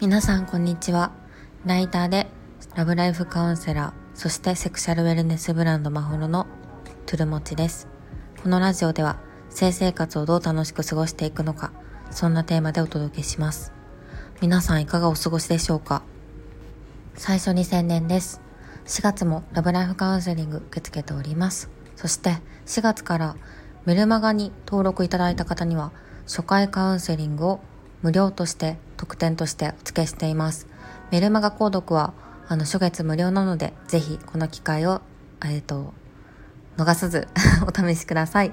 皆さんこんにちは。ライターでラブライフカウンセラーそしてセクシャルウェルネスブランドマホロのトゥルモチです。このラジオでは性生活をどう楽しく過ごしていくのかそんなテーマでお届けします。皆さんいかがお過ごしでしょうか？最初に宣伝です。4月もラブライフカウンセリング受け付けております。そして4月からメルマガに登録いただいた方には初回カウンセリングを無料として特典としてお付けしています。メルマガ購読はあの初月無料なのでぜひこの機会をえっ、ー、と逃さず お試しください。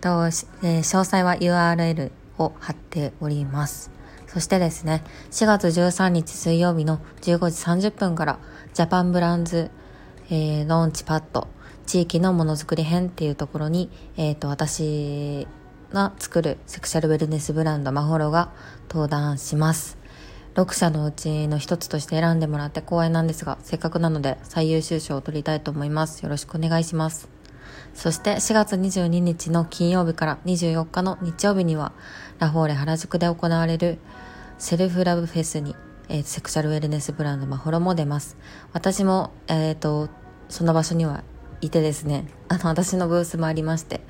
と、えー、詳細は URL を貼っております。そしてですね、4月13日水曜日の15時30分から、ジャパンブランズ、えー、ローンチパッド、地域のものづくり編っていうところに、えっ、ー、と、私が作るセクシャルウェルネスブランドマホロが登壇します。6社のうちの一つとして選んでもらって光栄なんですが、せっかくなので最優秀賞を取りたいと思います。よろしくお願いします。そして4月22日の金曜日から24日の日曜日には、ラフォーレ原宿で行われるセルフラブフェスに、えー、セクシャルウェルネスブランドマホロも出ます。私も、えっ、ー、と、その場所にはいてですね、あの、私のブースもありまして、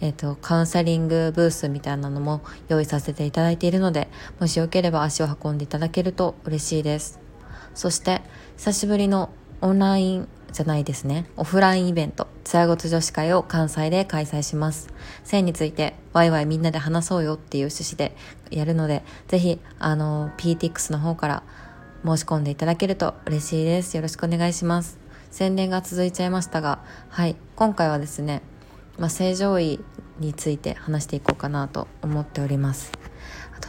えっ、ー、と、カウンセリングブースみたいなのも用意させていただいているので、もしよければ足を運んでいただけると嬉しいです。そして、久しぶりのオンラインじゃないですね。オフラインイベント、ツヤゴツ女子会を関西で開催します。性についてワイワイみんなで話そうよっていう趣旨でやるので、ぜひ、あの、PTX の方から申し込んでいただけると嬉しいです。よろしくお願いします。宣伝が続いちゃいましたが、はい、今回はですね、まあ、正常位について話していこうかなと思っております。あと、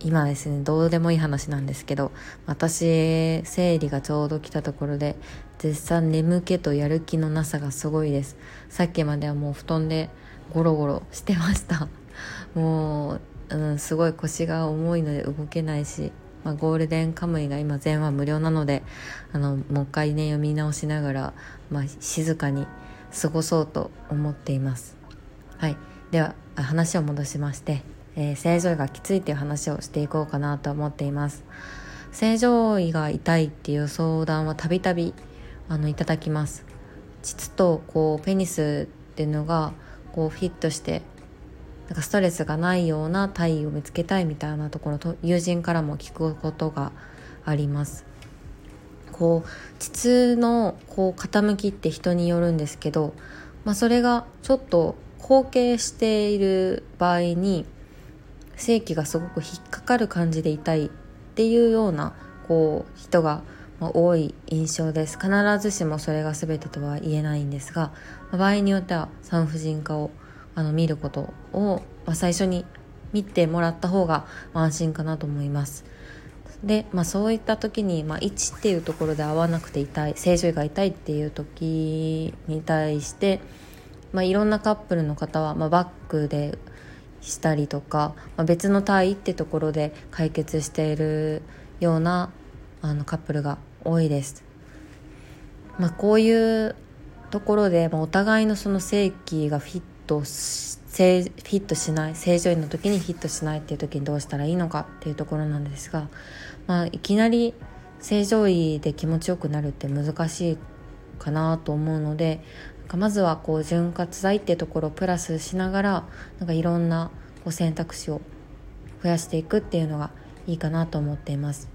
今ですねどうでもいい話なんですけど私生理がちょうど来たところで絶賛眠気とやる気のなさがすごいですさっきまではもう布団でゴロゴロしてましたもう、うん、すごい腰が重いので動けないし、まあ、ゴールデンカムイが今全話無料なのであのもう一回ね読み直しながら、まあ、静かに過ごそうと思っています。はい。では話を戻しましてえー、正常位がきついっていう話をしていこうかなと思っています。正常位が痛いっていう相談はたびたびあのいただきます。膣とこうペニスっていうのがこうフィットしてなんかストレスがないような体位を見つけたいみたいなところと友人からも聞くことがあります。こう膣のこう傾きって人によるんですけど、まあ、それがちょっと後傾している場合に性器がすごく引っかかる感じで痛いっていうようなこう人が多い印象です。必ずしもそれが全てとは言えないんですが場合によっては産婦人科をあの見ることを、まあ、最初に見てもらった方が安心かなと思いますで、まあ、そういった時に、まあ、1っていうところで合わなくて痛い正常位が痛いっていう時に対して、まあ、いろんなカップルの方は、まあ、バックでしたりとか、まあ、別の体位ってところで解決しているようなあのカップルが多いです。まあ、こういうところで、まあ、お互いのその性器がフィットしフィットしない正常位の時にフィットしないっていう時にどうしたらいいのかっていうところなんですが、まあ、いきなり正常位で気持ちよくなるって難しいかなと思うのでなんかまずはこう潤滑剤っていうところをプラスしながらなんかいろんなこう選択肢を増やしていくっていうのがいいかなと思っています。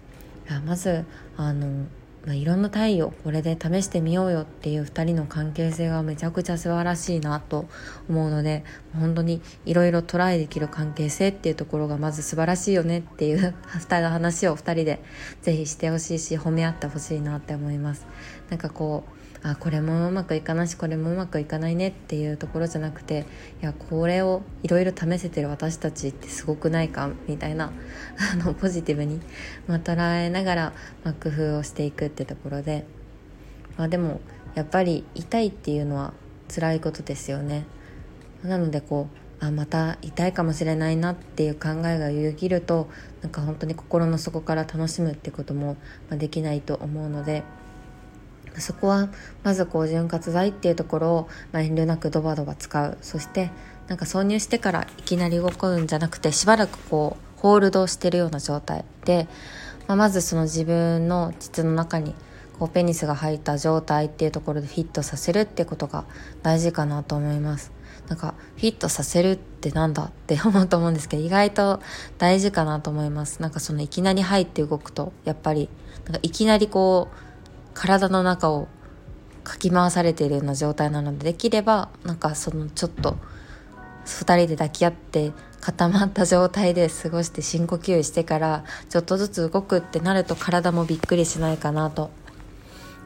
まずあのまあ、いろんな体位をこれで試してみようよっていう2人の関係性がめちゃくちゃ素晴らしいなと思うので本当にいろいろトライできる関係性っていうところがまず素晴らしいよねっていう2人の話を2人でぜひしてほしいし褒め合ってほしいなって思います。なんかこうあこれもうまくいかないしこれもうまくいかないねっていうところじゃなくていやこれをいろいろ試せてる私たちってすごくないかみたいなあのポジティブに、まあ、捉えながら、まあ、工夫をしていくってところで、まあ、でもやっぱり痛いっていうのは辛いことですよね。なのでこうあまた痛いかもしれないなっていう考えがよぎるとなんか本当に心の底から楽しむってこともできないと思うので。そこはまずこう潤滑剤っていうところを、ま、遠慮なくドバドバ使うそしてなんか挿入してからいきなり動くんじゃなくてしばらくこうホールドしてるような状態で、まあ、まずその自分の膣の中にこうペニスが入った状態っていうところでフィットさせるってことが大事かなと思います。なんかフィットさせるってなんだって思うと思うんですけど意外と大事かなと思います。なんかそのいきなり入って動くとやっぱりなんかいきなりこう体の中をかき回されているような状態なのでできればなんかそのちょっと2人で抱き合って固まった状態で過ごして深呼吸してからちょっとずつ動くってなると体もびっくりしないかなと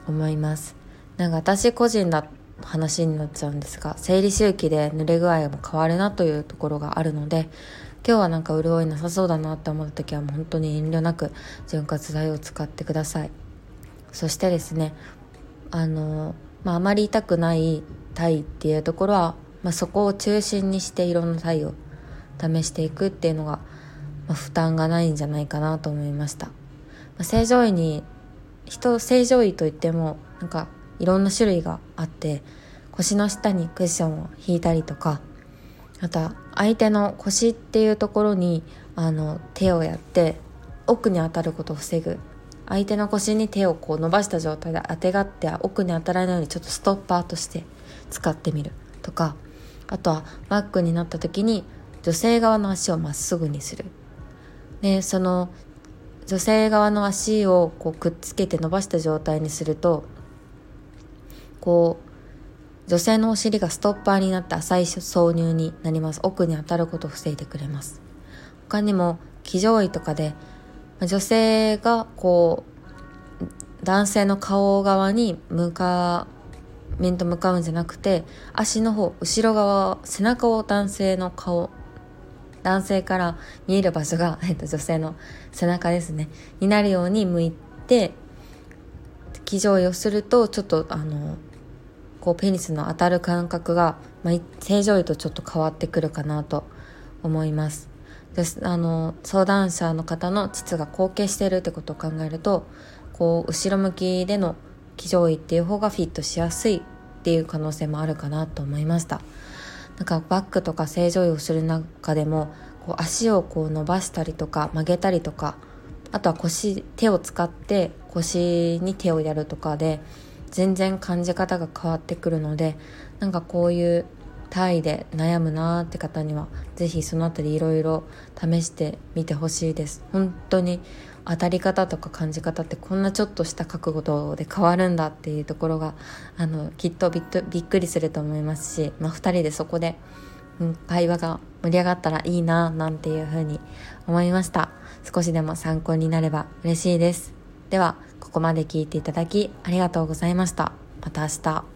思います。なんか私個人だ話になっちゃうんですが生理周期で濡れ具合も変わるなというところがあるので今日はなんか潤いなさそうだなって思った時はもう本当に遠慮なく潤滑剤を使ってください。そしてですねあの、まあ、あまり痛くない体っていうところは、まあ、そこを中心にしていろんな体を試していくっていうのが、まあ、負担がないんじゃないかなと思いました、まあ、正常位に人正常位といってもなんかいろんな種類があって腰の下にクッションを引いたりとかあとは相手の腰っていうところにあの手をやって奥に当たることを防ぐ。相手の腰に手をこう伸ばした状態で当てがって奥に当たらないようにちょっとストッパーとして使ってみるとかあとはバックになった時に女性側の足をまっすぐにする。でその女性側の足をこうくっつけて伸ばした状態にするとこう女性のお尻がストッパーになって浅い挿入になります。奥に当たることを防いでくれます。他にも騎乗位とかで女性がこう男性の顔側に向か面と向かうんじゃなくて足の方後ろ側背中を男性の顔男性から見える場所が、えっと、女性の背中ですね。になるように向いて騎乗位をするとちょっとあのこうペニスの当たる感覚が、まあ、正常位とちょっと変わってくるかなと思います。であの相談者の方の膣が後傾しているってことを考えるとこう後ろ向きでの騎乗位っていう方がフィットしやすいっていう可能性もあるかなと思いました。なんかバックとか正常位をする中でもこう足をこう伸ばしたりとか曲げたりとかあとは腰手を使って腰に手をやるとかで全然感じ方が変わってくるのでなんかこういうタイで悩むなーって方には是非その辺りいろいろ試してみてほしいです。本当に当たり方とか感じ方ってこんなちょっとした覚悟で変わるんだっていうところがあのきっとびっくりすると思いますし、まあ、2人でそこで、うん、会話が盛り上がったらいいななんていうふうに思いました。少しでも参考になれば嬉しいです。ではここまで聞いていただきありがとうございました。また明日。